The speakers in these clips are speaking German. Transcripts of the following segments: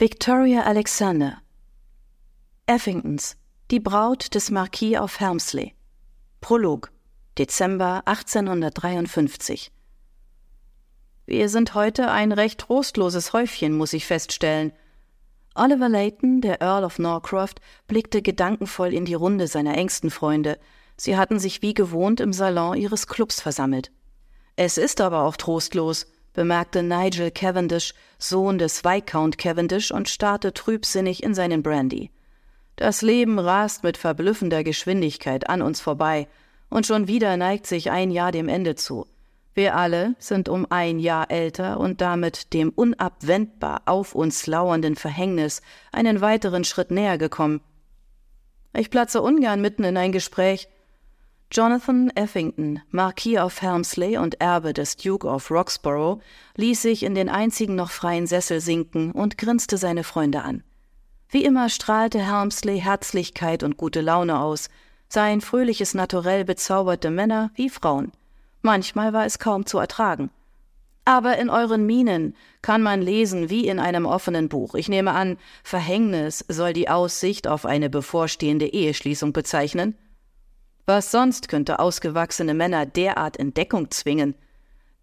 Victoria Alexander Effingtons Die Braut des Marquis of Helmsley Prolog Dezember 1853 Wir sind heute ein recht trostloses Häufchen, muss ich feststellen. Oliver Layton, der Earl of Norcroft, blickte gedankenvoll in die Runde seiner engsten Freunde. Sie hatten sich wie gewohnt im Salon ihres Clubs versammelt. Es ist aber auch trostlos, bemerkte Nigel Cavendish, Sohn des Viscount Cavendish, und starrte trübsinnig in seinen Brandy. Das Leben rast mit verblüffender Geschwindigkeit an uns vorbei, und schon wieder neigt sich ein Jahr dem Ende zu. Wir alle sind um ein Jahr älter und damit dem unabwendbar auf uns lauernden Verhängnis einen weiteren Schritt näher gekommen. Ich platze ungern mitten in ein Gespräch, Jonathan Effington, Marquis of Helmsley und Erbe des Duke of Roxborough, ließ sich in den einzigen noch freien Sessel sinken und grinste seine Freunde an. Wie immer strahlte Helmsley Herzlichkeit und gute Laune aus. Sein fröhliches Naturell bezauberte Männer wie Frauen. Manchmal war es kaum zu ertragen. Aber in euren Mienen kann man lesen wie in einem offenen Buch. Ich nehme an, Verhängnis soll die Aussicht auf eine bevorstehende Eheschließung bezeichnen. Was sonst könnte ausgewachsene Männer derart in Deckung zwingen?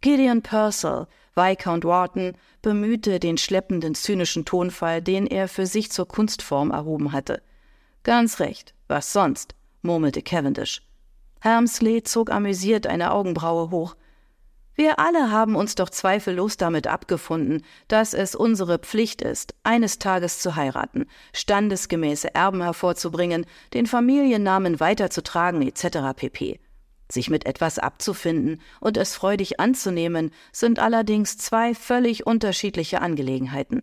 Gideon Purcell, Viscount Wharton, bemühte den schleppenden, zynischen Tonfall, den er für sich zur Kunstform erhoben hatte. Ganz recht, was sonst? murmelte Cavendish. Helmsley zog amüsiert eine Augenbraue hoch. Wir alle haben uns doch zweifellos damit abgefunden, dass es unsere Pflicht ist, eines Tages zu heiraten, standesgemäße Erben hervorzubringen, den Familiennamen weiterzutragen etc. pp. Sich mit etwas abzufinden und es freudig anzunehmen, sind allerdings zwei völlig unterschiedliche Angelegenheiten.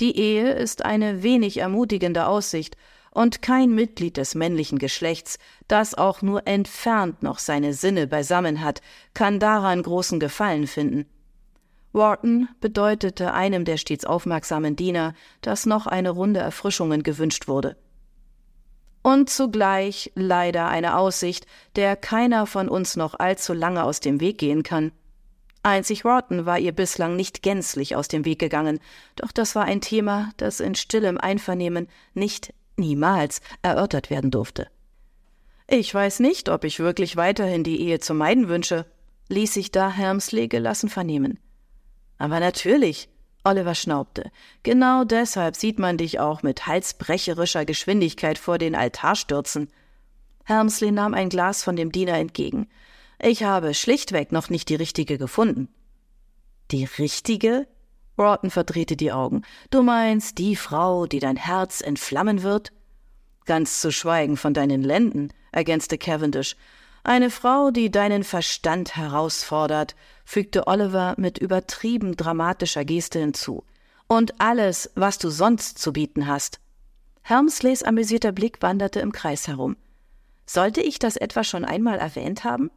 Die Ehe ist eine wenig ermutigende Aussicht, und kein Mitglied des männlichen Geschlechts, das auch nur entfernt noch seine Sinne beisammen hat, kann daran großen Gefallen finden. Wharton bedeutete einem der stets aufmerksamen Diener, dass noch eine Runde Erfrischungen gewünscht wurde. Und zugleich leider eine Aussicht, der keiner von uns noch allzu lange aus dem Weg gehen kann. Einzig Wharton war ihr bislang nicht gänzlich aus dem Weg gegangen, doch das war ein Thema, das in stillem Einvernehmen nicht niemals erörtert werden durfte. Ich weiß nicht, ob ich wirklich weiterhin die Ehe zu meiden wünsche, ließ sich da Helmsley gelassen vernehmen. Aber natürlich, Oliver schnaubte, genau deshalb sieht man dich auch mit halsbrecherischer Geschwindigkeit vor den Altar stürzen. Helmsley nahm ein Glas von dem Diener entgegen. Ich habe schlichtweg noch nicht die richtige gefunden. Die richtige? Broughton verdrehte die Augen. Du meinst die Frau, die dein Herz entflammen wird? Ganz zu schweigen von deinen Lenden, ergänzte Cavendish. Eine Frau, die deinen Verstand herausfordert, fügte Oliver mit übertrieben dramatischer Geste hinzu. Und alles, was du sonst zu bieten hast. Helmsleys amüsierter Blick wanderte im Kreis herum. Sollte ich das etwa schon einmal erwähnt haben?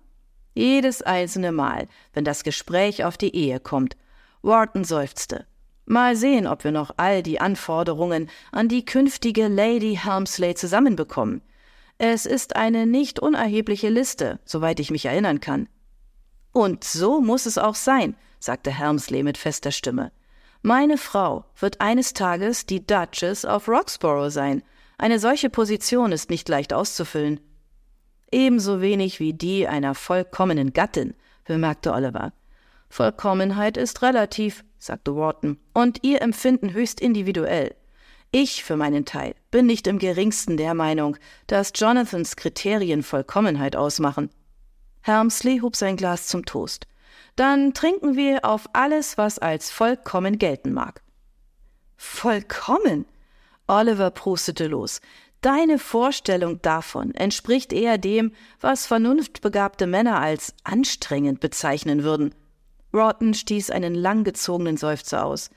Jedes einzelne Mal, wenn das Gespräch auf die Ehe kommt, Wharton seufzte. Mal sehen, ob wir noch all die Anforderungen an die künftige Lady Helmsley zusammenbekommen. Es ist eine nicht unerhebliche Liste, soweit ich mich erinnern kann. Und so muss es auch sein, sagte Helmsley mit fester Stimme. Meine Frau wird eines Tages die Duchess of Roxborough sein. Eine solche Position ist nicht leicht auszufüllen. Ebenso wenig wie die einer vollkommenen Gattin, bemerkte Oliver. Vollkommenheit ist relativ, sagte Wharton, und ihr Empfinden höchst individuell. Ich für meinen Teil bin nicht im geringsten der Meinung, dass Jonathans Kriterien Vollkommenheit ausmachen. Helmsley hob sein Glas zum Toast. Dann trinken wir auf alles, was als vollkommen gelten mag. Vollkommen? Oliver prustete los. Deine Vorstellung davon entspricht eher dem, was vernunftbegabte Männer als anstrengend bezeichnen würden. Rotten stieß einen langgezogenen Seufzer aus.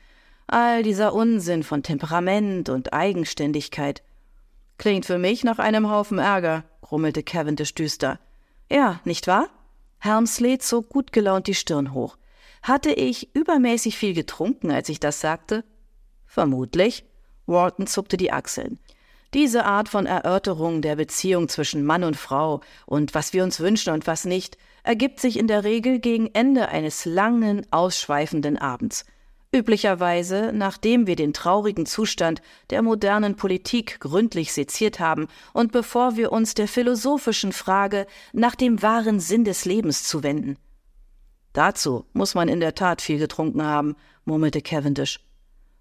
All dieser Unsinn von Temperament und Eigenständigkeit. Klingt für mich nach einem Haufen Ärger, grummelte Cavendish düster. Ja, nicht wahr? Helmsley zog gut gelaunt die Stirn hoch. Hatte ich übermäßig viel getrunken, als ich das sagte? Vermutlich. Wharton zuckte die Achseln. Diese Art von Erörterung der Beziehung zwischen Mann und Frau und was wir uns wünschen und was nicht, ergibt sich in der Regel gegen Ende eines langen, ausschweifenden Abends. Üblicherweise, nachdem wir den traurigen Zustand der modernen Politik gründlich seziert haben und bevor wir uns der philosophischen Frage nach dem wahren Sinn des Lebens zuwenden. Dazu muss man in der Tat viel getrunken haben, murmelte Cavendish.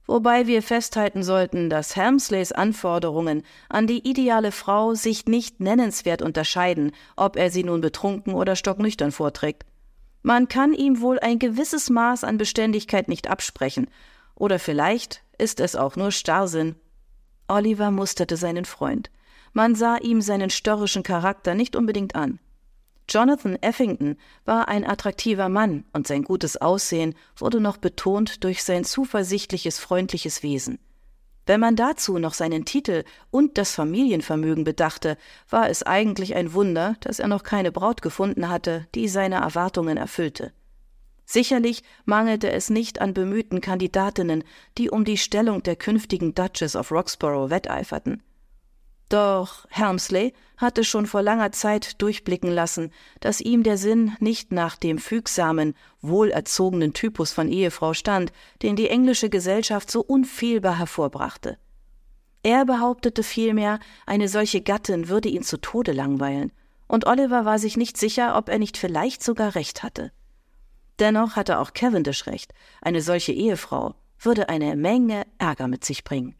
Wobei wir festhalten sollten, dass Helmsleys Anforderungen an die ideale Frau sich nicht nennenswert unterscheiden, ob er sie nun betrunken oder stocknüchtern vorträgt. Man kann ihm wohl ein gewisses Maß an Beständigkeit nicht absprechen, oder vielleicht ist es auch nur Starrsinn. Oliver musterte seinen Freund. Man sah ihm seinen störrischen Charakter nicht unbedingt an. Jonathan Effington war ein attraktiver Mann und sein gutes Aussehen wurde noch betont durch sein zuversichtliches, freundliches Wesen. Wenn man dazu noch seinen Titel und das Familienvermögen bedachte, war es eigentlich ein Wunder, dass er noch keine Braut gefunden hatte, die seine Erwartungen erfüllte. Sicherlich mangelte es nicht an bemühten Kandidatinnen, die um die Stellung der künftigen Duchess of Roxborough wetteiferten. Doch Helmsley hatte schon vor langer Zeit durchblicken lassen, dass ihm der Sinn nicht nach dem fügsamen, wohlerzogenen Typus von Ehefrau stand, den die englische Gesellschaft so unfehlbar hervorbrachte. Er behauptete vielmehr, eine solche Gattin würde ihn zu Tode langweilen, und Oliver war sich nicht sicher, ob er nicht vielleicht sogar recht hatte. Dennoch hatte auch Cavendish recht, eine solche Ehefrau würde eine Menge Ärger mit sich bringen.